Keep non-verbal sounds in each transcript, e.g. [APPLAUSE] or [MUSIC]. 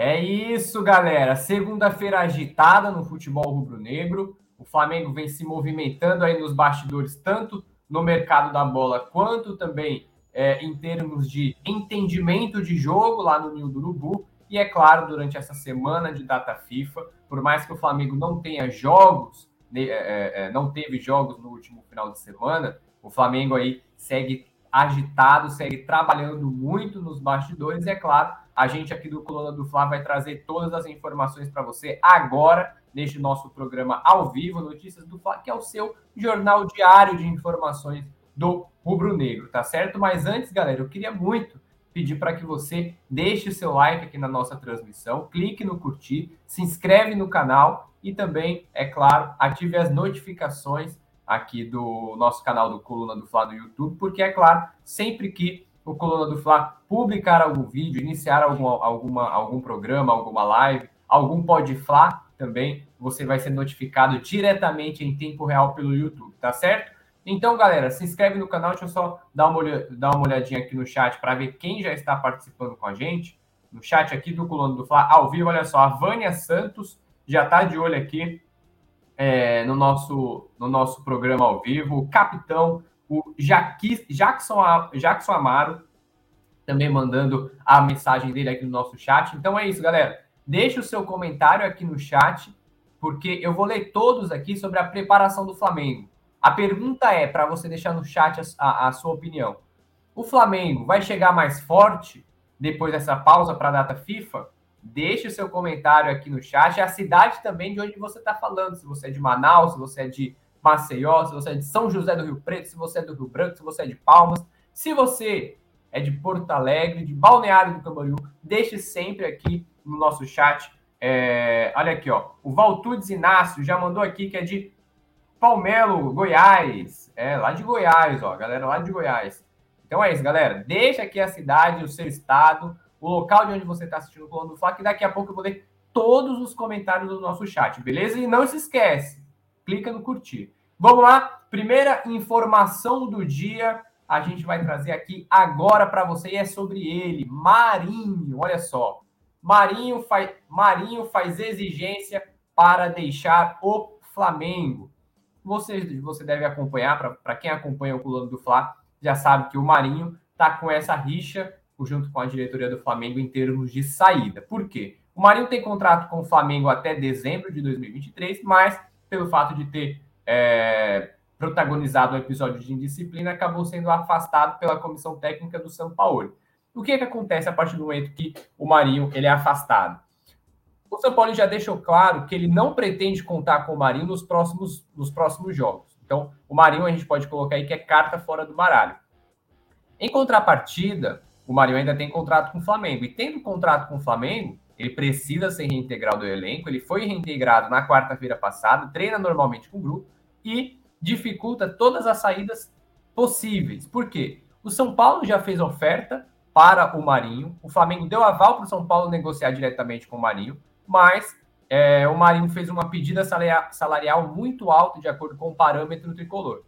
É isso, galera. Segunda-feira agitada no futebol rubro-negro. O Flamengo vem se movimentando aí nos bastidores, tanto no mercado da bola, quanto também é, em termos de entendimento de jogo lá no Ninho do Urubu. E é claro, durante essa semana de data FIFA, por mais que o Flamengo não tenha jogos, né, é, é, é, não teve jogos no último final de semana, o Flamengo aí segue agitado, segue trabalhando muito nos bastidores. E é claro, a gente aqui do Coluna do Fla vai trazer todas as informações para você agora, neste nosso programa ao vivo, Notícias do Fla, que é o seu jornal diário de informações do Rubro Negro, tá certo? Mas antes, galera, eu queria muito pedir para que você deixe seu like aqui na nossa transmissão, clique no curtir, se inscreve no canal e também, é claro, ative as notificações aqui do nosso canal do Coluna do Fla no YouTube, porque é claro, sempre que o Coluna do Fla publicar algum vídeo, iniciar algum, alguma, algum programa, alguma live, algum Pod Fla também, você vai ser notificado diretamente em tempo real pelo YouTube, tá certo? Então, galera, se inscreve no canal. Deixa eu só dar uma, dar uma olhadinha aqui no chat para ver quem já está participando com a gente. No chat aqui do Coluna do Fla, ao vivo, olha só, a Vânia Santos já está de olho aqui é, no, nosso, no nosso programa ao vivo. O capitão, o Jaquis, Jackson, Jackson Amaro, também mandando a mensagem dele aqui no nosso chat. Então é isso, galera. Deixe o seu comentário aqui no chat, porque eu vou ler todos aqui sobre a preparação do Flamengo. A pergunta é para você deixar no chat a, a, a, sua opinião. O Flamengo vai chegar mais forte depois dessa pausa para a data FIFA? Deixe o seu comentário aqui no chat. A cidade também de onde você está falando. Se você é de Manaus, se você é de Maceió, se você é de São José do Rio Preto, se você é do Rio Branco, se você é de Palmas. Se você é de Porto Alegre, de Balneário do Camboriú, deixe sempre aqui no nosso chat. É, olha aqui, ó. O Valtudes Inácio já mandou aqui que é de Palmelo, Goiás. É, lá de Goiás, ó, galera lá de Goiás. Então é isso, galera. Deixa aqui a cidade, o seu estado, o local de onde você está assistindo o Plano do Fla, que daqui a pouco eu vou ler todos os comentários do nosso chat, beleza? E não se esquece, clica no curtir. Vamos lá, primeira informação do dia a gente vai trazer aqui agora para você e é sobre ele, Marinho. Olha só, Marinho faz, Marinho faz exigência para deixar o Flamengo você, você deve acompanhar, para quem acompanha o Coluna do Fla, já sabe que o Marinho está com essa rixa junto com a diretoria do Flamengo em termos de saída. Por quê? O Marinho tem contrato com o Flamengo até dezembro de 2023, mas pelo fato de ter é, protagonizado um episódio de indisciplina, acabou sendo afastado pela comissão técnica do São Paulo. O que, é que acontece a partir do momento que o Marinho ele é afastado? O São Paulo já deixou claro que ele não pretende contar com o Marinho nos próximos, nos próximos jogos. Então, o Marinho a gente pode colocar aí que é carta fora do baralho. Em contrapartida, o Marinho ainda tem contrato com o Flamengo. E tendo contrato com o Flamengo, ele precisa ser reintegrado ao elenco. Ele foi reintegrado na quarta-feira passada, treina normalmente com o grupo e dificulta todas as saídas possíveis. Por quê? O São Paulo já fez oferta para o Marinho. O Flamengo deu aval para o São Paulo negociar diretamente com o Marinho mas é, o Marinho fez uma pedida salarial muito alta de acordo com o parâmetro tricolor.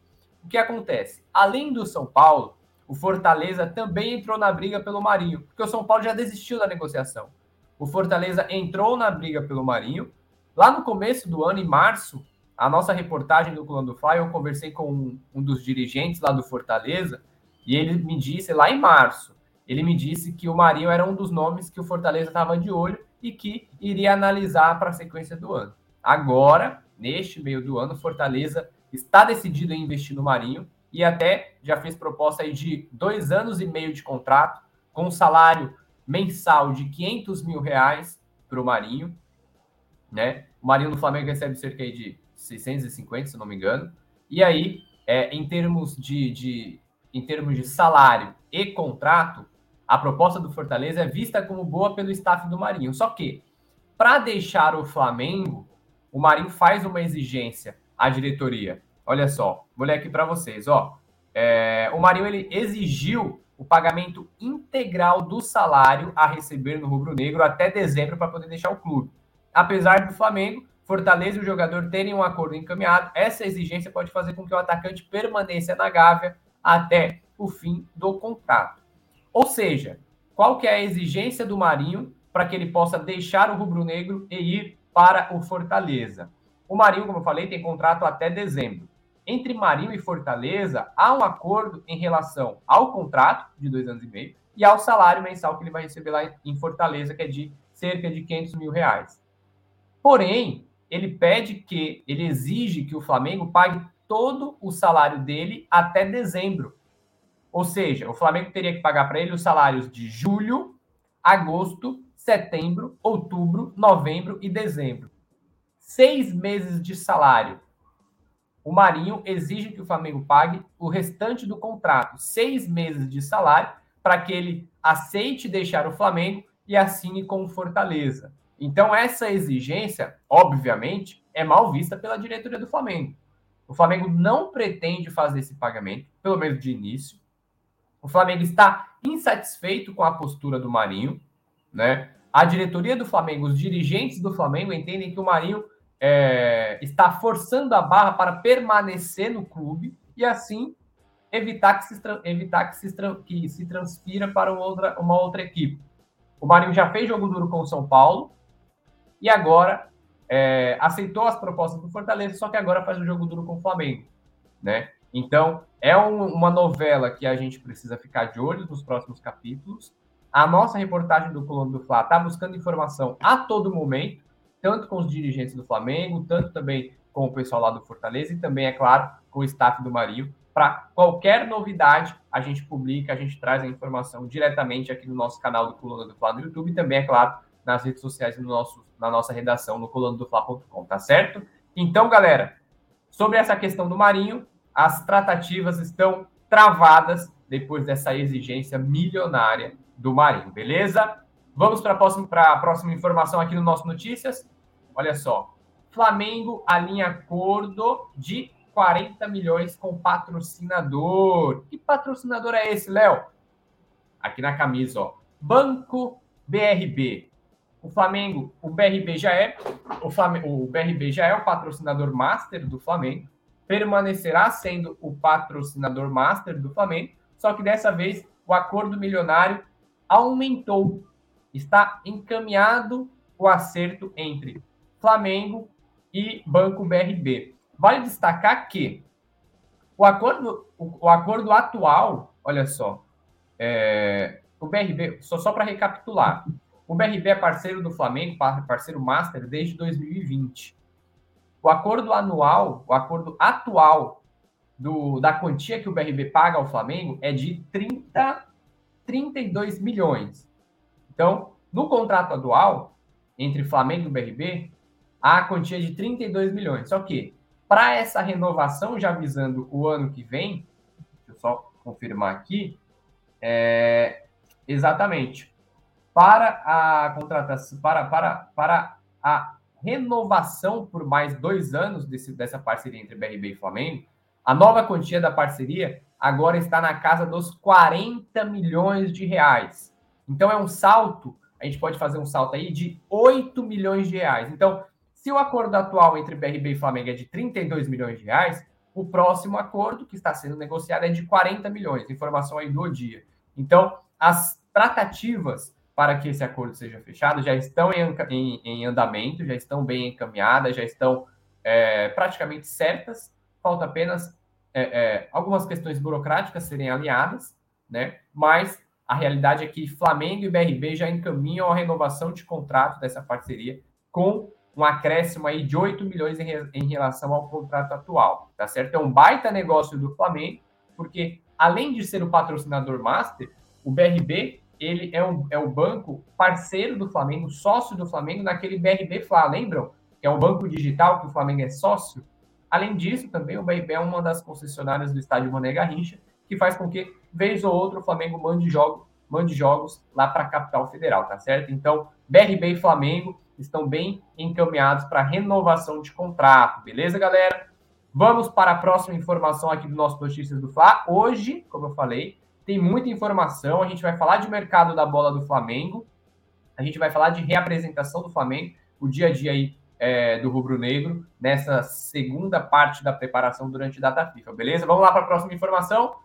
O que acontece? Além do São Paulo, o Fortaleza também entrou na briga pelo Marinho, porque o São Paulo já desistiu da negociação. O Fortaleza entrou na briga pelo Marinho. Lá no começo do ano, em março, a nossa reportagem do Clã do Fly, eu conversei com um, um dos dirigentes lá do Fortaleza, e ele me disse, lá em março, ele me disse que o Marinho era um dos nomes que o Fortaleza estava de olho e que iria analisar para a sequência do ano. Agora, neste meio do ano, Fortaleza está decidido em investir no Marinho e até já fez proposta aí de dois anos e meio de contrato, com um salário mensal de 500 mil reais para o Marinho. Né? O Marinho no Flamengo recebe cerca de 650, se não me engano. E aí, é, em, termos de, de, em termos de salário e contrato, a proposta do Fortaleza é vista como boa pelo staff do Marinho. Só que, para deixar o Flamengo, o Marinho faz uma exigência à diretoria. Olha só, vou ler aqui para vocês. Ó, é, o Marinho ele exigiu o pagamento integral do salário a receber no Rubro Negro até dezembro para poder deixar o clube. Apesar do Flamengo, Fortaleza e o jogador terem um acordo encaminhado, essa exigência pode fazer com que o atacante permaneça na Gávea até o fim do contrato. Ou seja, qual que é a exigência do Marinho para que ele possa deixar o rubro-negro e ir para o Fortaleza. O Marinho, como eu falei, tem contrato até dezembro. Entre Marinho e Fortaleza, há um acordo em relação ao contrato de dois anos e meio e ao salário mensal que ele vai receber lá em Fortaleza, que é de cerca de 500 mil reais. Porém, ele pede que, ele exige que o Flamengo pague todo o salário dele até dezembro. Ou seja, o Flamengo teria que pagar para ele os salários de julho, agosto, setembro, outubro, novembro e dezembro. Seis meses de salário. O Marinho exige que o Flamengo pague o restante do contrato, seis meses de salário, para que ele aceite deixar o Flamengo e assine com o Fortaleza. Então, essa exigência, obviamente, é mal vista pela diretoria do Flamengo. O Flamengo não pretende fazer esse pagamento, pelo menos de início. O Flamengo está insatisfeito com a postura do Marinho, né? A diretoria do Flamengo, os dirigentes do Flamengo entendem que o Marinho é, está forçando a barra para permanecer no clube e assim evitar que se, evitar que se, que se transfira para outra, uma outra equipe. O Marinho já fez jogo duro com o São Paulo e agora é, aceitou as propostas do Fortaleza, só que agora faz o jogo duro com o Flamengo, né? Então, é um, uma novela que a gente precisa ficar de olho nos próximos capítulos. A nossa reportagem do Colônia do Fla está buscando informação a todo momento, tanto com os dirigentes do Flamengo, tanto também com o pessoal lá do Fortaleza e também, é claro, com o staff do Marinho. Para qualquer novidade, a gente publica, a gente traz a informação diretamente aqui no nosso canal do Coluna do Fla no YouTube e também, é claro, nas redes sociais no nosso, na nossa redação no colunadofla.com, tá certo? Então, galera, sobre essa questão do Marinho, as tratativas estão travadas depois dessa exigência milionária do Marinho, beleza? Vamos para a próxima, próxima informação aqui no nosso Notícias. Olha só. Flamengo alinha acordo de 40 milhões com patrocinador. Que patrocinador é esse, Léo? Aqui na camisa, ó. Banco BRB. O Flamengo, o BRB já é, o, Flamengo, o BRB já é o patrocinador master do Flamengo, permanecerá sendo o patrocinador master do Flamengo, só que dessa vez o acordo milionário aumentou. Está encaminhado o acerto entre Flamengo e Banco BRB. Vale destacar que o acordo, o, o acordo atual, olha só, é, o BRB, só, só para recapitular, o BRB é parceiro do Flamengo, parceiro master, desde 2020. O acordo anual, o acordo atual do, da quantia que o BRB paga ao Flamengo é de 30, 32 milhões. Então, no contrato atual, entre Flamengo e BRB, há a quantia de 32 milhões. Só que, para essa renovação, já visando o ano que vem, deixa eu só confirmar aqui, é, exatamente para a contratação, para, para, para a renovação por mais dois anos desse, dessa parceria entre BRB e Flamengo, a nova quantia da parceria agora está na casa dos 40 milhões de reais. Então é um salto, a gente pode fazer um salto aí de 8 milhões de reais. Então, se o acordo atual entre BRB e Flamengo é de 32 milhões de reais, o próximo acordo que está sendo negociado é de 40 milhões, informação aí do dia. Então, as tratativas para que esse acordo seja fechado já estão em, em, em andamento, já estão bem encaminhadas, já estão é, praticamente certas. Falta apenas é, é, algumas questões burocráticas serem alinhadas, né? Mas a realidade é que Flamengo e BRB já encaminham a renovação de contrato dessa parceria com um acréscimo aí de 8 milhões em, em relação ao contrato atual, tá certo? É um baita negócio do Flamengo, porque além de ser o patrocinador master, o BRB ele é, é o banco parceiro do Flamengo, sócio do Flamengo naquele BRB Fla, lembram? Que é um banco digital que o Flamengo é sócio. Além disso, também o BRB é uma das concessionárias do estádio Mané Garrincha, que faz com que, vez ou outra, o Flamengo mande, jogo, mande jogos lá para a capital federal, tá certo? Então, BRB e Flamengo estão bem encaminhados para renovação de contrato, beleza, galera? Vamos para a próxima informação aqui do nosso Notícias do Fla. Hoje, como eu falei, tem muita informação. A gente vai falar de mercado da bola do Flamengo, a gente vai falar de reapresentação do Flamengo, o dia a dia aí é, do Rubro Negro, nessa segunda parte da preparação durante data FIFA, beleza? Vamos lá para a próxima informação.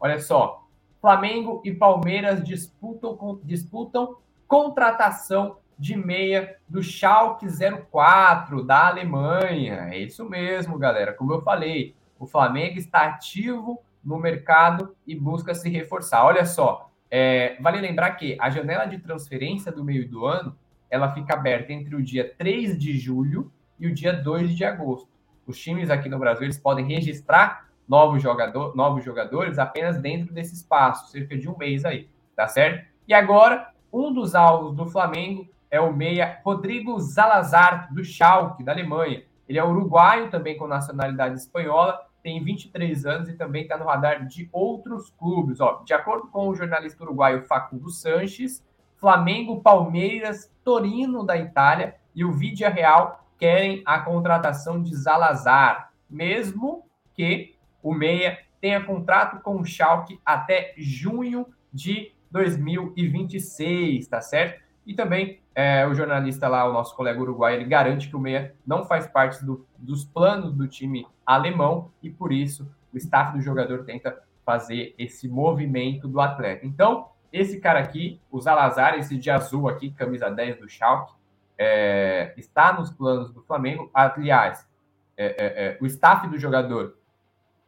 Olha só, Flamengo e Palmeiras disputam, disputam contratação de meia do Schalke 04 da Alemanha. É isso mesmo, galera. Como eu falei, o Flamengo está ativo no mercado e busca se reforçar. Olha só, é, vale lembrar que a janela de transferência do meio do ano ela fica aberta entre o dia 3 de julho e o dia 2 de agosto. Os times aqui no Brasil eles podem registrar novos, jogador, novos jogadores apenas dentro desse espaço, cerca de um mês aí, tá certo? E agora, um dos alvos do Flamengo é o meia Rodrigo Zalazar, do Schalke, da Alemanha. Ele é uruguaio, também com nacionalidade espanhola, tem 23 anos e também está no radar de outros clubes. Ó, de acordo com o jornalista uruguaio Facundo Sanches, Flamengo, Palmeiras, Torino da Itália e o Vidia Real querem a contratação de Zalazar, mesmo que o Meia tenha contrato com o Schalke até junho de 2026, tá certo? E também é, o jornalista lá, o nosso colega uruguaio, ele garante que o Meia não faz parte do, dos planos do time alemão e por isso o staff do jogador tenta fazer esse movimento do atleta. Então, esse cara aqui, o Zalazar, esse de azul aqui, camisa 10 do Schalke, é, está nos planos do Flamengo. Aliás, é, é, é, o staff do jogador,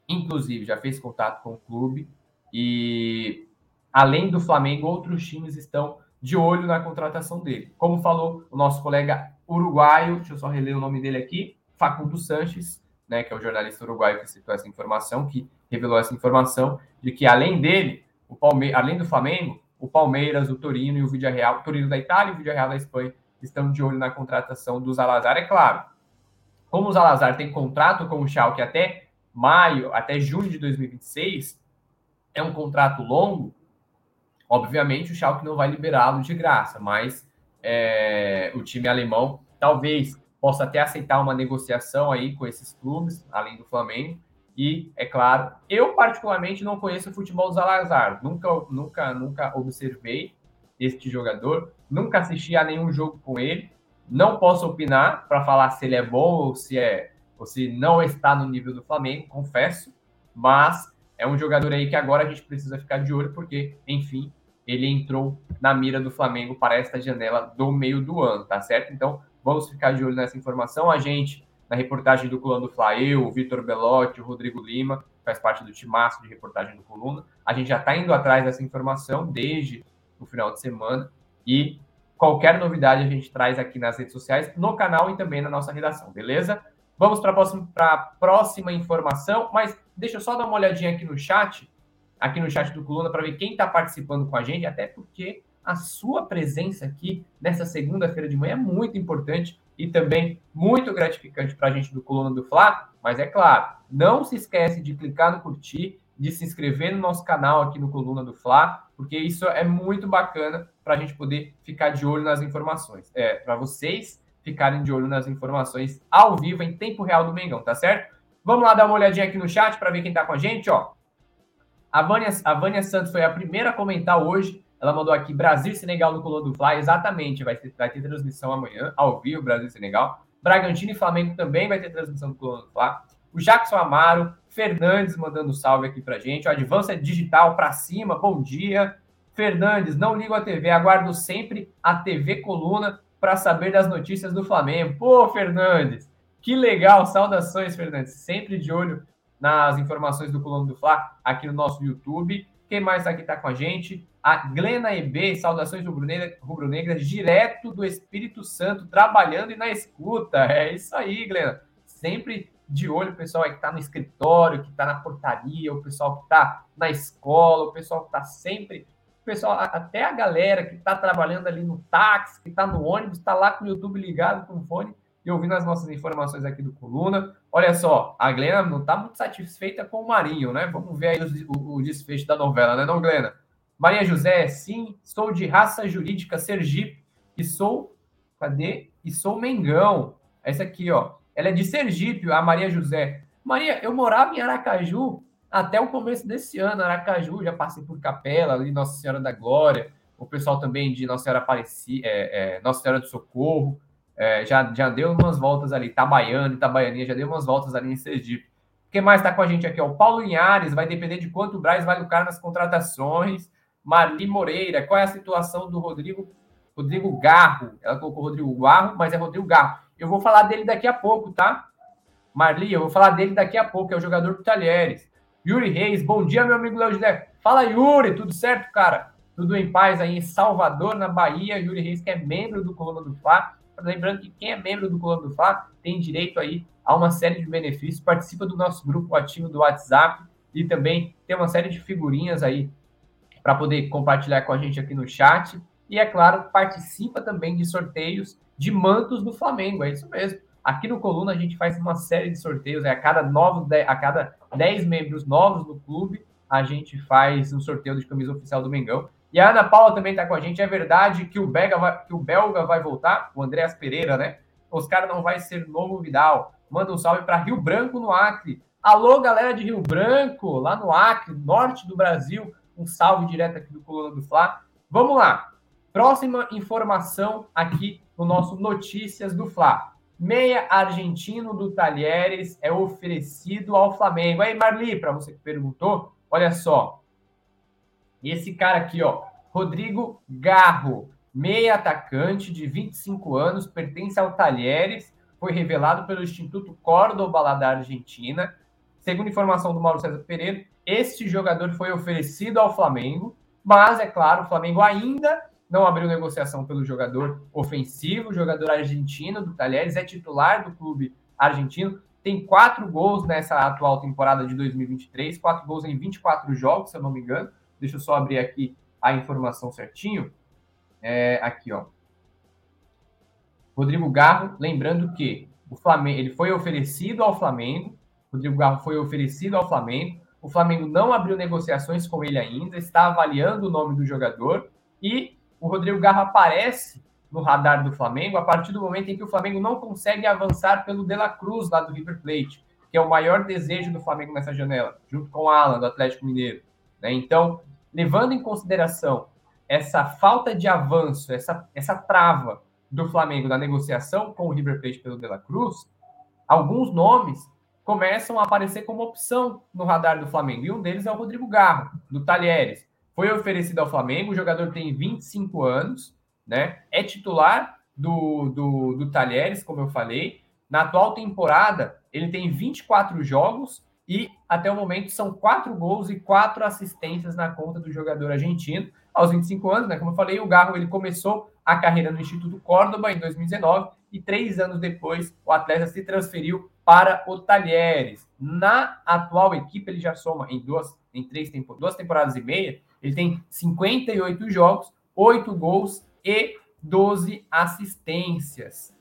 inclusive, já fez contato com o clube e, além do Flamengo, outros times estão de olho na contratação dele. Como falou o nosso colega uruguaio, deixa eu só reler o nome dele aqui, Facundo Sanches, né, que é o jornalista uruguaio que citou essa informação, que revelou essa informação de que além dele, o Palme além do Flamengo, o Palmeiras, o Torino e o Villarreal, o Torino da Itália e o Villarreal da Espanha estão de olho na contratação do Zalazar, é claro. Como o Zalazar tem contrato com o Schalke até maio, até junho de 2026, é um contrato longo, Obviamente, o Schalke não vai liberá-lo de graça, mas é, o time alemão talvez possa até aceitar uma negociação aí com esses clubes, além do Flamengo. E, é claro, eu particularmente não conheço o futebol do Zalazar. Nunca, nunca, nunca observei este jogador. Nunca assisti a nenhum jogo com ele. Não posso opinar para falar se ele é bom ou se é ou se não está no nível do Flamengo, confesso. Mas é um jogador aí que agora a gente precisa ficar de olho, porque, enfim, ele entrou na mira do Flamengo para esta janela do meio do ano, tá certo? Então, vamos ficar de olho nessa informação. A gente, na reportagem do Coluna do Fla, eu, o Vitor Belotti, o Rodrigo Lima, faz parte do timaço de reportagem do Coluna, a gente já está indo atrás dessa informação desde o final de semana e qualquer novidade a gente traz aqui nas redes sociais, no canal e também na nossa redação, beleza? Vamos para a próxima, próxima informação, mas deixa eu só dar uma olhadinha aqui no chat aqui no chat do Coluna para ver quem está participando com a gente, até porque a sua presença aqui nessa segunda-feira de manhã é muito importante e também muito gratificante para a gente do Coluna do Fla. Mas é claro, não se esquece de clicar no curtir, de se inscrever no nosso canal aqui no Coluna do Fla, porque isso é muito bacana para a gente poder ficar de olho nas informações. É, para vocês ficarem de olho nas informações ao vivo, em tempo real do Mengão, tá certo? Vamos lá dar uma olhadinha aqui no chat para ver quem está com a gente, ó. A Vânia, a Vânia Santos foi a primeira a comentar hoje. Ela mandou aqui Brasil e Senegal no Colô do Fly. Exatamente, vai ter, vai ter transmissão amanhã, ao vivo, Brasil e Senegal. Bragantino e Flamengo também vai ter transmissão do Colô do Fly. O Jackson Amaro, Fernandes mandando salve aqui pra gente. O Advança Digital pra cima, bom dia. Fernandes, não ligo a TV, aguardo sempre a TV Coluna para saber das notícias do Flamengo. Pô, Fernandes, que legal, saudações, Fernandes. Sempre de olho nas informações do Coluna do Fla aqui no nosso YouTube. Quem mais aqui está com a gente? A Glena EB, saudações rubro-negras, direto do Espírito Santo, trabalhando e na escuta. É isso aí, Glena. Sempre de olho o pessoal que está no escritório, que está na portaria, o pessoal que está na escola, o pessoal que está sempre. O pessoal, até a galera que está trabalhando ali no táxi, que está no ônibus, está lá com o YouTube ligado com o fone e ouvindo as nossas informações aqui do Coluna. Olha só, a Glena não está muito satisfeita com o Marinho, né? Vamos ver aí o, o, desfecho da novela, né, não, Glena? Maria José, sim, sou de raça jurídica Sergipe e sou, cadê? E sou Mengão. Essa aqui, ó. Ela é de Sergipe, a Maria José. Maria, eu morava em Aracaju até o começo desse ano. Aracaju, já passei por Capela, ali Nossa Senhora da Glória, o pessoal também de Nossa Senhora Aparecida, é, é, Nossa Senhora do Socorro. É, já, já deu umas voltas ali, Itabaiana, Itabaianinha, já deu umas voltas ali em Sergipe. Quem mais está com a gente aqui? Ó, o Paulo Linhares, vai depender de quanto o Braz vai lucrar nas contratações. Marli Moreira, qual é a situação do Rodrigo Rodrigo Garro. Ela colocou Rodrigo Garro, mas é Rodrigo Garro. Eu vou falar dele daqui a pouco, tá? Marli, eu vou falar dele daqui a pouco, é o jogador do Talheres. Yuri Reis, bom dia, meu amigo Léo José. Fala, Yuri, tudo certo, cara? Tudo em paz aí em Salvador, na Bahia. Yuri Reis, que é membro do Coluna do Fla. Lembrando que quem é membro do Coluna do Fla tem direito aí a uma série de benefícios, participa do nosso grupo ativo do WhatsApp e também tem uma série de figurinhas aí para poder compartilhar com a gente aqui no chat. E, é claro, participa também de sorteios de mantos do Flamengo. É isso mesmo. Aqui no Coluna a gente faz uma série de sorteios. É, a cada novos, a cada 10 membros novos do clube, a gente faz um sorteio de camisa oficial do Mengão. E a Ana Paula também está com a gente. É verdade que o, Belga vai, que o Belga vai voltar? O Andréas Pereira, né? Os caras não vai ser novo Vidal. Manda um salve para Rio Branco, no Acre. Alô, galera de Rio Branco, lá no Acre, norte do Brasil. Um salve direto aqui do Coluna do Fla. Vamos lá. Próxima informação aqui no nosso Notícias do Fla. Meia argentino do Talheres é oferecido ao Flamengo. Aí, Marli, para você que perguntou, olha só. Esse cara aqui, ó, Rodrigo Garro, meia atacante de 25 anos, pertence ao Talheres, foi revelado pelo Instituto Córdoba lá da Argentina. Segundo informação do Mauro César Pereira, este jogador foi oferecido ao Flamengo, mas é claro, o Flamengo ainda não abriu negociação pelo jogador ofensivo, jogador argentino do Talheres, é titular do clube argentino, tem quatro gols nessa atual temporada de 2023, quatro gols em 24 jogos, se eu não me engano. Deixa eu só abrir aqui a informação certinho. É, aqui, ó. Rodrigo Garro, lembrando que o Flamengo, ele foi oferecido ao Flamengo, Rodrigo Garro foi oferecido ao Flamengo, o Flamengo não abriu negociações com ele ainda, está avaliando o nome do jogador e o Rodrigo Garro aparece no radar do Flamengo a partir do momento em que o Flamengo não consegue avançar pelo De La Cruz lá do River Plate, que é o maior desejo do Flamengo nessa janela, junto com o Alan do Atlético Mineiro. Né? Então, levando em consideração essa falta de avanço, essa, essa trava do Flamengo na negociação com o River Plate pelo De La Cruz, alguns nomes começam a aparecer como opção no radar do Flamengo. E um deles é o Rodrigo Garro, do Talheres. Foi oferecido ao Flamengo, o jogador tem 25 anos, né? É titular do, do, do Talheres, como eu falei. Na atual temporada, ele tem 24 jogos e até o momento são quatro gols e quatro assistências na conta do jogador argentino. Aos 25 anos, né? Como eu falei, o Garro ele começou a carreira no Instituto Córdoba em 2019 e três anos depois o atleta se transferiu para o Talheres. Na atual equipe, ele já soma em duas, em três tempo, duas temporadas e meia, ele tem 58 jogos, 8 gols e 12 assistências.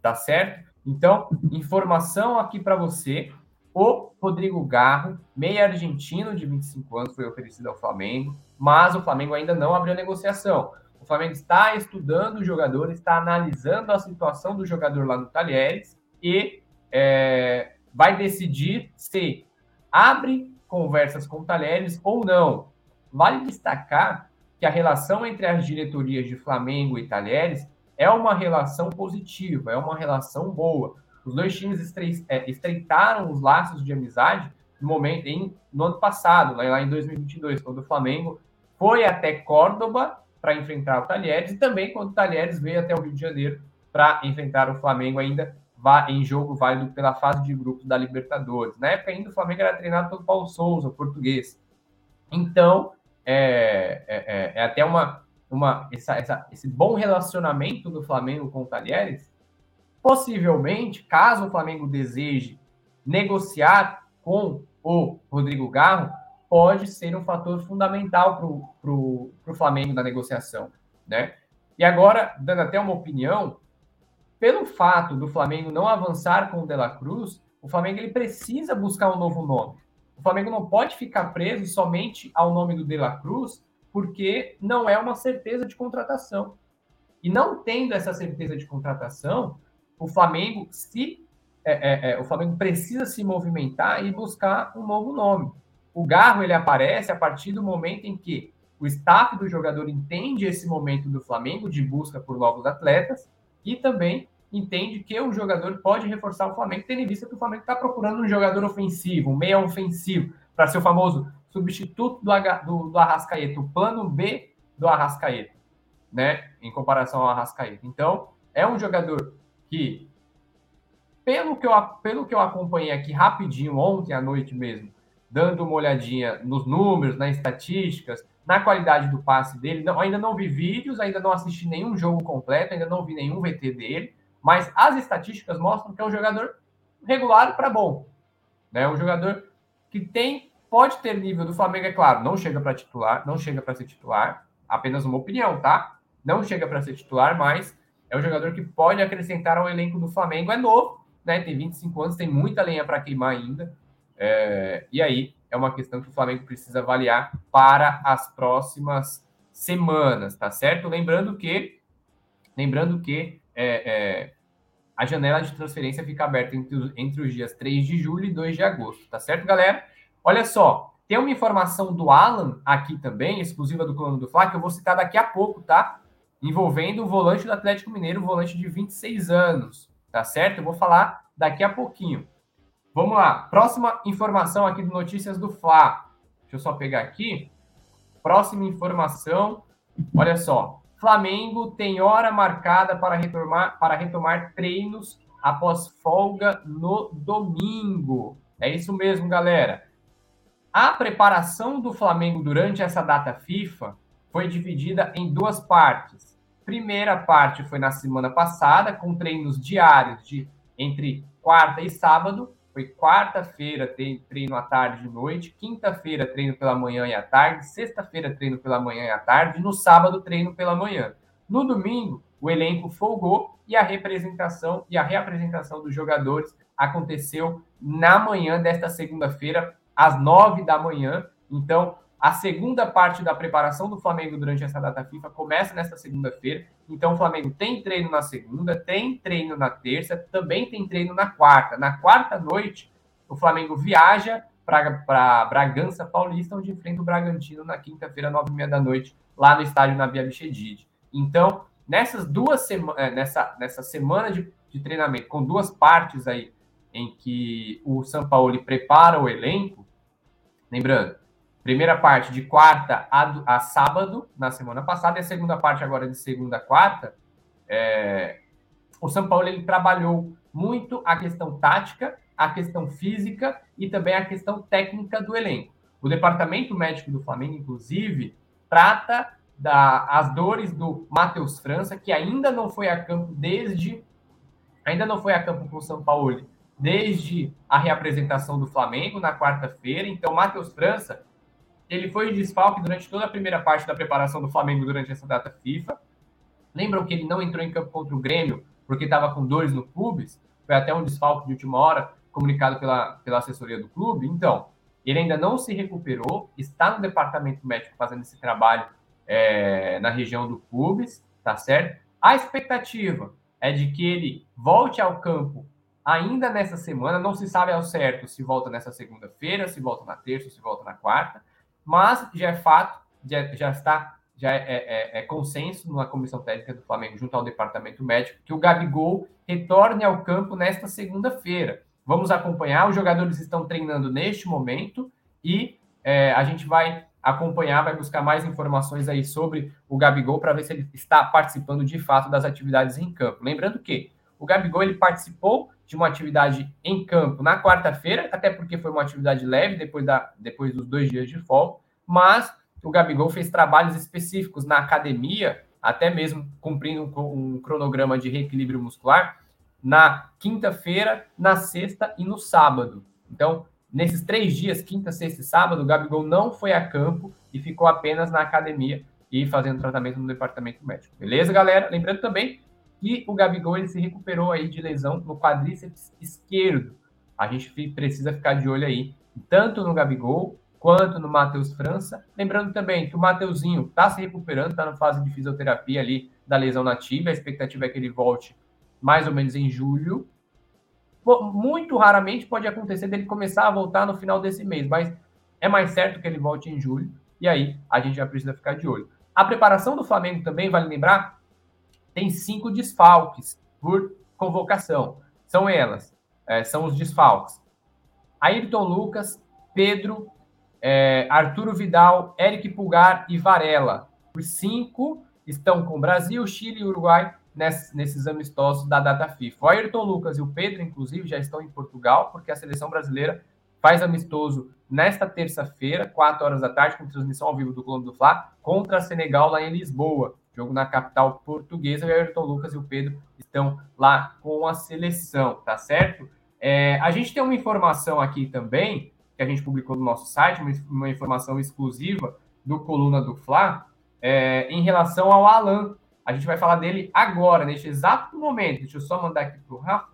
Tá certo? Então, informação aqui para você. O Rodrigo Garro, meia argentino de 25 anos, foi oferecido ao Flamengo, mas o Flamengo ainda não abriu negociação. O Flamengo está estudando o jogador, está analisando a situação do jogador lá no Talheres e é, vai decidir se abre conversas com o Talheres ou não. Vale destacar que a relação entre as diretorias de Flamengo e Talheres é uma relação positiva, é uma relação boa. Os dois times é, estreitaram os laços de amizade no momento em, no ano passado, lá em 2022, quando o Flamengo foi até Córdoba para enfrentar o Talheres e também quando o Talheres veio até o Rio de Janeiro para enfrentar o Flamengo ainda em jogo válido pela fase de grupos da Libertadores. Na época ainda o Flamengo era treinado pelo Paulo Souza, português. Então, é, é, é, é até uma, uma essa, essa, esse bom relacionamento do Flamengo com o Talheres, possivelmente, caso o Flamengo deseje negociar com o Rodrigo Garro, pode ser um fator fundamental para o Flamengo na negociação, né? E agora, dando até uma opinião, pelo fato do Flamengo não avançar com o De La Cruz, o Flamengo ele precisa buscar um novo nome. O Flamengo não pode ficar preso somente ao nome do De La Cruz, porque não é uma certeza de contratação. E não tendo essa certeza de contratação, o Flamengo se é, é, é, o Flamengo precisa se movimentar e buscar um novo nome. O Garro ele aparece a partir do momento em que o staff do jogador entende esse momento do Flamengo de busca por novos atletas e também entende que o jogador pode reforçar o Flamengo, tendo em vista que o Flamengo está procurando um jogador ofensivo, um meia ofensivo, para ser o famoso substituto do, do, do Arrascaeta, o plano B do Arrascaeta. né, em comparação ao Arrascaeta. Então, é um jogador que, pelo que eu, pelo que eu acompanhei aqui rapidinho, ontem à noite mesmo, dando uma olhadinha nos números, nas estatísticas, na qualidade do passe dele, não, ainda não vi vídeos, ainda não assisti nenhum jogo completo, ainda não vi nenhum VT dele, mas as estatísticas mostram que é um jogador regular para bom. Né? Um jogador que tem, pode ter nível do Flamengo, é claro, não chega para titular, não chega para ser titular, apenas uma opinião, tá? Não chega para ser titular, mas é um jogador que pode acrescentar ao elenco do Flamengo. É novo, né? Tem 25 anos, tem muita lenha para queimar ainda. É, e aí é uma questão que o Flamengo precisa avaliar para as próximas semanas, tá certo? Lembrando que, lembrando que é, é, a janela de transferência fica aberta entre, entre os dias 3 de julho e 2 de agosto, tá certo, galera? Olha só, tem uma informação do Alan aqui também, exclusiva do Clone do Fla, que eu vou citar daqui a pouco, tá? Envolvendo o volante do Atlético Mineiro, volante de 26 anos, tá certo? Eu vou falar daqui a pouquinho. Vamos lá, próxima informação aqui do Notícias do Fla. Deixa eu só pegar aqui. Próxima informação, olha só. Flamengo tem hora marcada para retomar, para retomar treinos após folga no domingo. É isso mesmo, galera. A preparação do Flamengo durante essa data FIFA foi dividida em duas partes. Primeira parte foi na semana passada, com treinos diários de entre quarta e sábado. Foi quarta-feira treino à tarde e noite, quinta-feira treino pela manhã e à tarde, sexta-feira treino pela manhã e à tarde, no sábado treino pela manhã. No domingo, o elenco folgou e a representação e a reapresentação dos jogadores aconteceu na manhã desta segunda-feira às nove da manhã. Então, a segunda parte da preparação do Flamengo durante essa data FIFA começa nesta segunda-feira. Então, o Flamengo tem treino na segunda, tem treino na terça, também tem treino na quarta. Na quarta noite, o Flamengo viaja para Bragança Paulista, onde enfrenta o Bragantino na quinta-feira, nove e meia da noite, lá no estádio Nabi Abichedid. Então, nessas duas semanas, eh, nessa, nessa semana de, de treinamento, com duas partes aí em que o São Paulo prepara o elenco, Lembrando, primeira parte de quarta a, a, sábado, na semana passada, e a segunda parte agora de segunda a quarta, é, o São Paulo ele trabalhou muito a questão tática, a questão física e também a questão técnica do elenco. O departamento médico do Flamengo, inclusive, trata das dores do Matheus França, que ainda não foi a campo desde. Ainda não foi a campo com o São Paulo desde a reapresentação do Flamengo na quarta-feira. Então, Matheus França, ele foi desfalque durante toda a primeira parte da preparação do Flamengo durante essa data FIFA. Lembram que ele não entrou em campo contra o Grêmio porque estava com dores no pubis? Foi até um desfalque de última hora, comunicado pela, pela assessoria do clube. Então, ele ainda não se recuperou, está no departamento médico fazendo esse trabalho é, na região do pubis, tá certo? A expectativa é de que ele volte ao campo ainda nessa semana. Não se sabe ao certo se volta nessa segunda-feira, se volta na terça, se volta na quarta, mas já é fato, já, já está, já é, é, é, é, consenso na comissão técnica do Flamengo junto ao departamento médico que o Gabigol retorne ao campo nesta segunda-feira. Vamos acompanhar. Os jogadores estão treinando neste momento e é, a gente vai acompanhar, vai buscar mais informações aí sobre o Gabigol para ver se ele está participando de fato das atividades em campo. Lembrando que o Gabigol ele participou de uma atividade em campo na quarta-feira, até porque foi uma atividade leve depois, da, depois dos dois dias de folga, mas o Gabigol fez trabalhos específicos na academia, até mesmo cumprindo um, um cronograma de reequilíbrio muscular, na quinta-feira, na sexta e no sábado. Então, nesses três dias, quinta, sexta e sábado, o Gabigol não foi a campo e ficou apenas na academia e fazendo tratamento no departamento médico. Beleza, galera? Lembrando também e o Gabigol ele se recuperou aí de lesão no quadríceps esquerdo. A gente precisa ficar de olho aí, tanto no Gabigol quanto no Matheus França. Lembrando também que o Mateuzinho está se recuperando, está na fase de fisioterapia ali da lesão na tibia. A expectativa é que ele volte mais ou menos em julho. Muito raramente pode acontecer dele começar a voltar no final desse mês, mas é mais certo que ele volte em julho. E aí a gente já precisa ficar de olho. A preparação do Flamengo também, vale lembrar, tem cinco desfalques por convocação. São elas, é, são os desfalques. Ayrton Lucas, Pedro, é, Arturo Vidal, Eric Pulgar e Varela. Por cinco estão com Brasil, Chile e Uruguai nesses amistosos da data FIFA. O Ayrton Lucas e o Pedro, inclusive, já estão em Portugal, porque a seleção brasileira faz amistoso nesta terça-feira, 4 horas da tarde, com transmissão ao vivo do Globo do Fla, contra a Senegal lá em Lisboa. Jogo na capital portuguesa. O Ayrton Lucas e o Pedro estão lá com a seleção, tá certo? É, a gente tem uma informação aqui também, que a gente publicou no nosso site, uma, informação exclusiva do Coluna do Fla, é, em relação ao Alan. A gente vai falar dele agora, neste exato momento. Deixa eu só mandar aqui para o Rafa,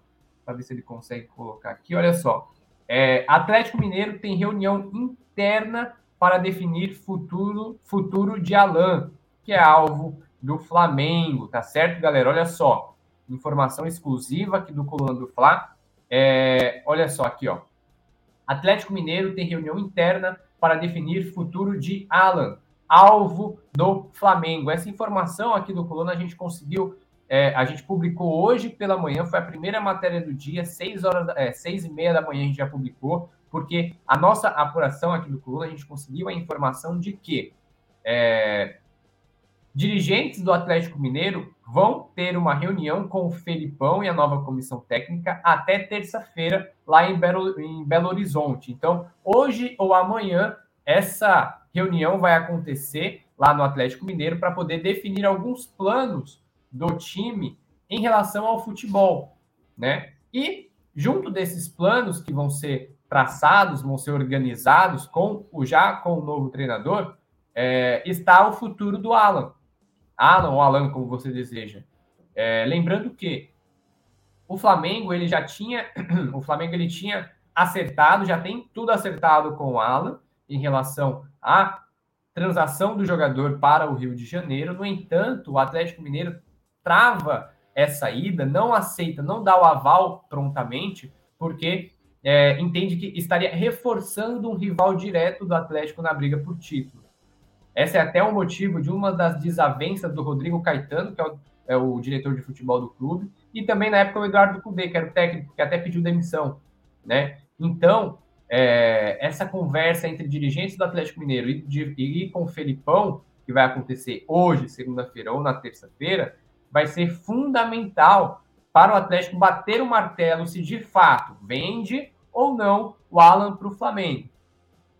para ver se ele consegue colocar aqui. Olha só. É, Atlético Mineiro tem reunião interna para definir futuro, futuro de Alan, que é alvo do Flamengo, tá certo, galera? Olha só. Informação exclusiva aqui do Coluna do Fla. É, olha só aqui, ó. Atlético Mineiro tem reunião interna para definir futuro de Alan alvo do Flamengo. Essa informação aqui do Coluna a gente conseguiu, é, a gente publicou hoje pela manhã, foi a primeira matéria do dia, seis horas, é, seis e meia da manhã a gente já publicou, porque a nossa apuração aqui do Coluna, a gente conseguiu a informação de que é, dirigentes do Atlético Mineiro vão ter uma reunião com o Felipão e a nova comissão técnica até terça-feira, lá em Belo, em Belo Horizonte. Então, hoje ou amanhã, essa reunião vai acontecer lá no Atlético Mineiro para poder definir alguns planos do time em relação ao futebol, né? E junto desses planos que vão ser traçados, vão ser organizados com o já com o novo treinador, é, está o futuro do Alan. Alan ou Alan, como você deseja. É, lembrando que o Flamengo ele já tinha, [CLEARS THROAT] o Flamengo ele tinha acertado, já tem tudo acertado com o Alan em relação à transação do jogador para o Rio de Janeiro. No entanto, o Atlético Mineiro trava essa ida, não aceita, não dá o aval prontamente, porque é, entende que estaria reforçando um rival direto do Atlético na briga por título. Esse é até o motivo de uma das desavenças do Rodrigo Caetano, que é o, é o diretor de futebol do clube, e também na época o Eduardo Cudê, que era o técnico, que até pediu demissão. Né? Então, é, essa conversa entre dirigentes do Atlético Mineiro e, de, e com o Felipão, que vai acontecer hoje, segunda-feira ou na terça-feira, vai ser fundamental para o Atlético bater o martelo se de fato vende ou não o Alan para o Flamengo.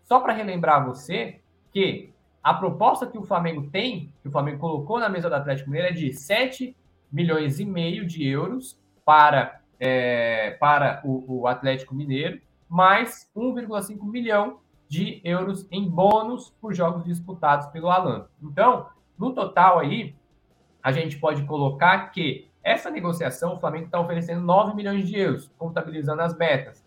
Só para relembrar você que a proposta que o Flamengo tem, que o Flamengo colocou na mesa do Atlético Mineiro, é de 7 milhões e meio de euros para, é, para o, o Atlético Mineiro mais 1,5 milhão de euros em bônus por jogos disputados pelo Alan. Então, no total aí, a gente pode colocar que essa negociação, o Flamengo está oferecendo 9 milhões de euros, contabilizando as metas.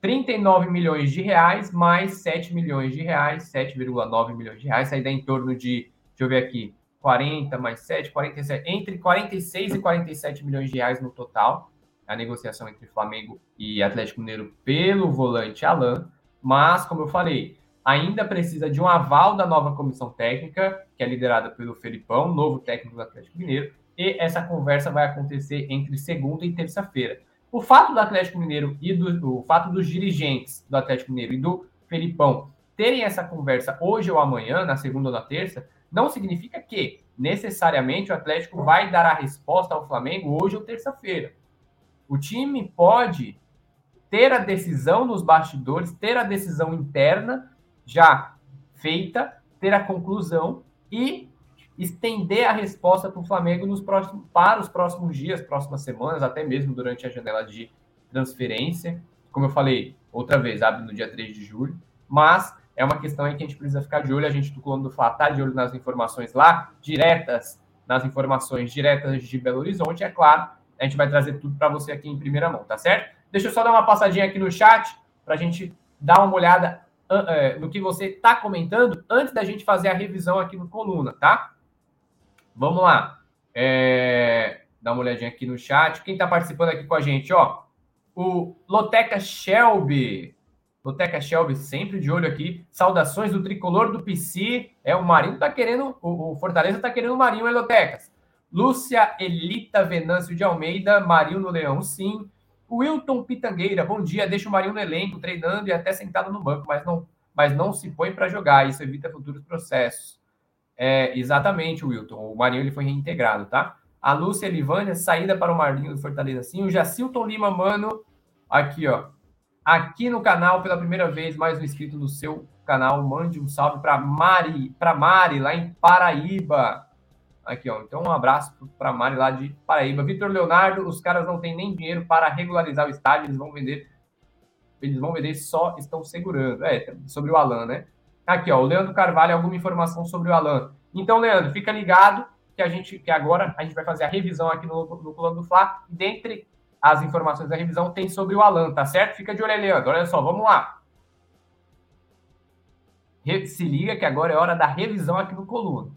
39 milhões de reais mais 7 milhões de reais, 7,9 milhões de reais, aí dá em torno de, deixa eu ver aqui, 40 mais 7, 47, entre 46 e 47 milhões de reais no total a negociação entre Flamengo e Atlético Mineiro pelo volante Alan, mas, como eu falei, ainda precisa de um aval da nova comissão técnica, que é liderada pelo Felipão, novo técnico do Atlético Mineiro, e essa conversa vai acontecer entre segunda e terça-feira. O fato do Atlético Mineiro e do o fato dos dirigentes do Atlético Mineiro e do Felipão terem essa conversa hoje ou amanhã, na segunda ou na terça, não significa que necessariamente o Atlético vai dar a resposta ao Flamengo hoje ou terça-feira. O time pode ter a decisão nos bastidores, ter a decisão interna já feita, ter a conclusão e estender a resposta para o Flamengo nos próximos, para os próximos dias, próximas semanas, até mesmo durante a janela de transferência. Como eu falei, outra vez, abre no dia 3 de julho, mas é uma questão aí que a gente precisa ficar de olho. A gente do Coluna do Fla está de olho nas informações lá, diretas, nas informações diretas de Belo Horizonte, é claro, a gente vai trazer tudo para você aqui em primeira mão, tá certo? Deixa eu só dar uma passadinha aqui no chat para a gente dar uma olhada uh, uh, no que você está comentando antes da gente fazer a revisão aqui no coluna, tá? Vamos lá. É... Dá uma olhadinha aqui no chat. Quem está participando aqui com a gente, ó? O Loteca Shelby. Loteca Shelby, sempre de olho aqui. Saudações do tricolor do PC. É, o Marinho tá querendo. O, Fortaleza tá querendo o Marinho, é Lotecas. Lúcia Elita Venâncio de Almeida, Marinho no Leão, sim. Wilton Pitangueira, bom dia. Deixa o Marinho no elenco, treinando e até sentado no banco, mas não, mas não se põe para jogar. Isso evita futuros processos. É, exatamente, Wilton. O Marinho ele foi reintegrado, tá? A Lúcia Livânia, saída para o Marinho do Fortaleza, sim. O Jacilton Lima, mano, aqui, ó. Aqui no canal, pela primeira vez, mais um inscrito no seu canal. Mande um salve para Mari, para Mari, lá em Paraíba. Aqui, ó. Então, um abraço para Mari lá de Paraíba. Vitor Leonardo, os caras não têm nem dinheiro para regularizar o estádio, eles vão vender. Eles vão vender, só estão segurando. É, sobre o Alan, né? Aqui, ó, o Leandro Carvalho, alguma informação sobre o Alan. Então, Leandro, fica ligado que a gente, que agora a gente vai fazer a revisão aqui no, no Plano do Fla. Dentre as informações da revisão tem sobre o Alan, tá certo? Fica de olho, Leandro. Olha só, vamos lá. Se liga que agora é hora da revisão aqui no Coluna.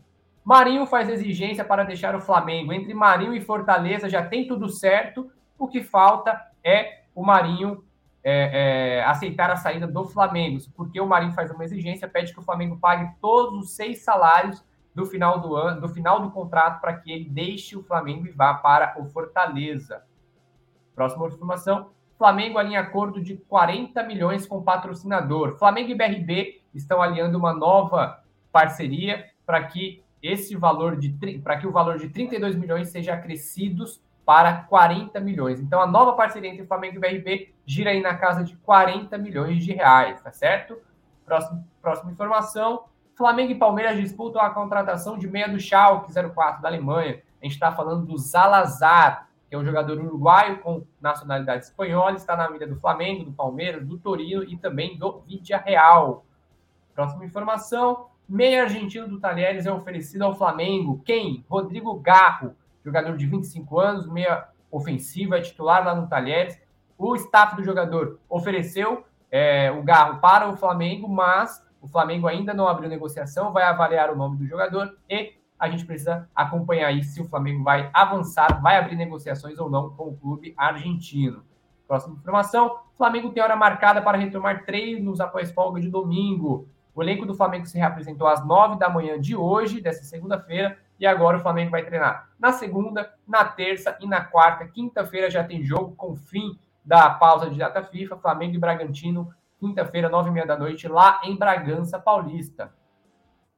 Marinho faz exigência para deixar o Flamengo. Entre Marinho e Fortaleza já tem tudo certo. O que falta é o Marinho é, é, aceitar a saída do Flamengo, porque o Marinho faz uma exigência, pede que o Flamengo pague todos os seis salários do final do ano, do final do contrato, para que ele deixe o Flamengo e vá para o Fortaleza. Próxima informação: Flamengo alinha acordo de 40 milhões com patrocinador. Flamengo e BRB estão alinhando uma nova parceria para que esse valor de para que o valor de 32 milhões seja acrescidos para 40 milhões. Então, a nova parceria entre Flamengo e BRB gira aí na casa de 40 milhões de reais, tá certo? Próximo, próxima informação. Flamengo e Palmeiras disputam a contratação de meia do Schalke 04 da Alemanha. A gente está falando do Zalazar, que é um jogador uruguaio com nacionalidade espanhola, está na mídia do Flamengo, do Palmeiras, do Torino e também do Vidia Real. Próxima informação. Meia argentino do Talheres é oferecido ao Flamengo. Quem? Rodrigo Garro jogador de 25 anos, meia ofensiva, é titular lá no Talheres. O staff do jogador ofereceu é, o Garro para o Flamengo, mas o Flamengo ainda não abriu negociação, vai avaliar o nome do jogador e a gente precisa acompanhar aí se o Flamengo vai avançar, vai abrir negociações ou não com o clube argentino. Próxima informação: Flamengo tem hora marcada para retomar treinos após folga de domingo. O elenco do Flamengo se reapresentou às nove da manhã de hoje, dessa segunda-feira, e agora o Flamengo vai treinar na segunda, na terça e na quarta. Quinta-feira já tem jogo com fim da pausa de data FIFA, Flamengo e Bragantino, quinta-feira, nove e meia da noite, lá em Bragança Paulista.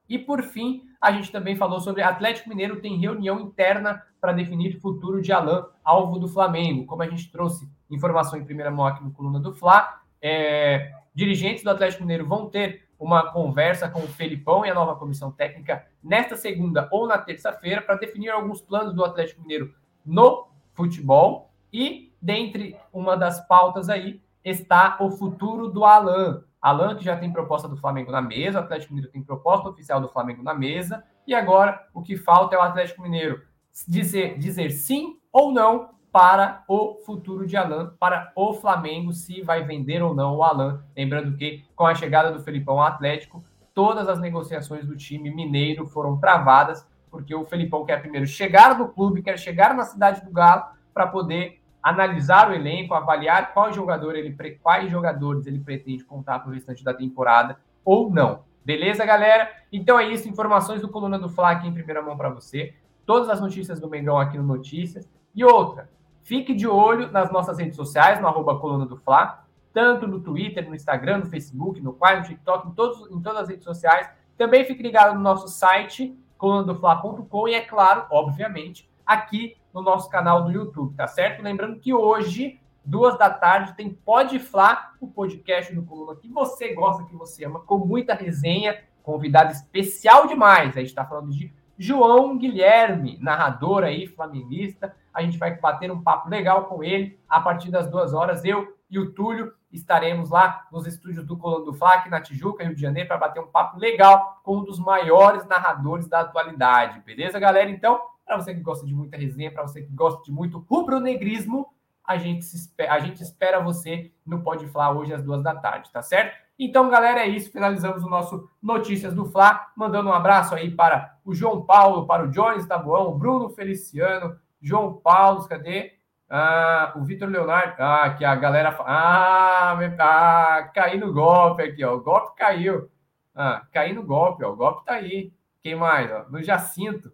E por fim, a gente também falou sobre Atlético Mineiro tem reunião interna para definir futuro de Alain, alvo do Flamengo. Como a gente trouxe informação em primeira mão aqui no Coluna do Fla, é, dirigentes do Atlético Mineiro vão ter uma conversa com o Felipão e a nova comissão técnica nesta segunda ou na terça-feira para definir alguns planos do Atlético Mineiro no futebol. E dentre uma das pautas aí está o futuro do Alan. Alan, que já tem proposta do Flamengo na mesa, o Atlético Mineiro tem proposta oficial do Flamengo na mesa, e agora o que falta é o Atlético Mineiro dizer, dizer sim ou não para o futuro de Alan, para o Flamengo, se vai vender ou não o Alan. Lembrando que, com a chegada do Felipão ao Atlético, todas as negociações do time mineiro foram travadas, porque o Felipão quer primeiro chegar no clube, quer chegar na cidade do Galo, para poder analisar o elenco, avaliar qual jogador ele, quais jogadores ele pretende contar para o restante da temporada ou não. Beleza, galera? Então é isso, informações do Coluna do Fla aqui em primeira mão para você. Todas as notícias do Mengão aqui no Notícias. E outra, Fique de olho nas nossas redes sociais, no arroba Coluna do Fla, tanto no Twitter, no Instagram, no Facebook, no Quai, no TikTok, em, todos, em todas as redes sociais. Também fique ligado no nosso site, colunadofla.com e, é claro, obviamente, aqui no nosso canal do YouTube, tá certo? Lembrando que hoje, duas da tarde, tem Pode Fla, o podcast do Coluna que você gosta, que você ama, com muita resenha, convidado especial demais. A gente está falando de João Guilherme, narrador aí, flamenguista. A gente vai bater um papo legal com ele a partir das duas horas. Eu e o Túlio estaremos lá nos estúdios do Colônia do Flac, na Tijuca, Rio de Janeiro, para bater um papo legal com um dos maiores narradores da atualidade. Beleza, galera? Então, para você que gosta de muita resenha, para você que gosta de muito rubro-negrismo, a gente, espera, a gente espera você no Pode Falar hoje às duas da tarde, tá certo? Então, galera, é isso. Finalizamos o nosso Notícias do Fla. Mandando um abraço aí para o João Paulo, para o Jones Tabuão, o Bruno Feliciano, João Paulo, cadê? Ah, o Vitor Leonardo. Ah, que a galera. Ah, ah, caí no golpe aqui, ó. O golpe caiu. Ah, caí no golpe, ó. O golpe tá aí. Quem mais? Ó? No Jacinto.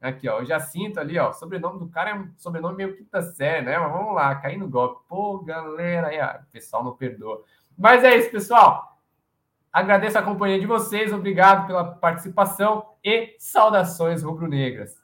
Aqui, ó. O Jacinto ali, ó. Sobrenome do cara é sobrenome meio quinta série, né? Mas vamos lá, caí no golpe. Pô, galera, aí, ó, o pessoal não perdoa. Mas é isso, pessoal. Agradeço a companhia de vocês, obrigado pela participação e saudações rubro-negras.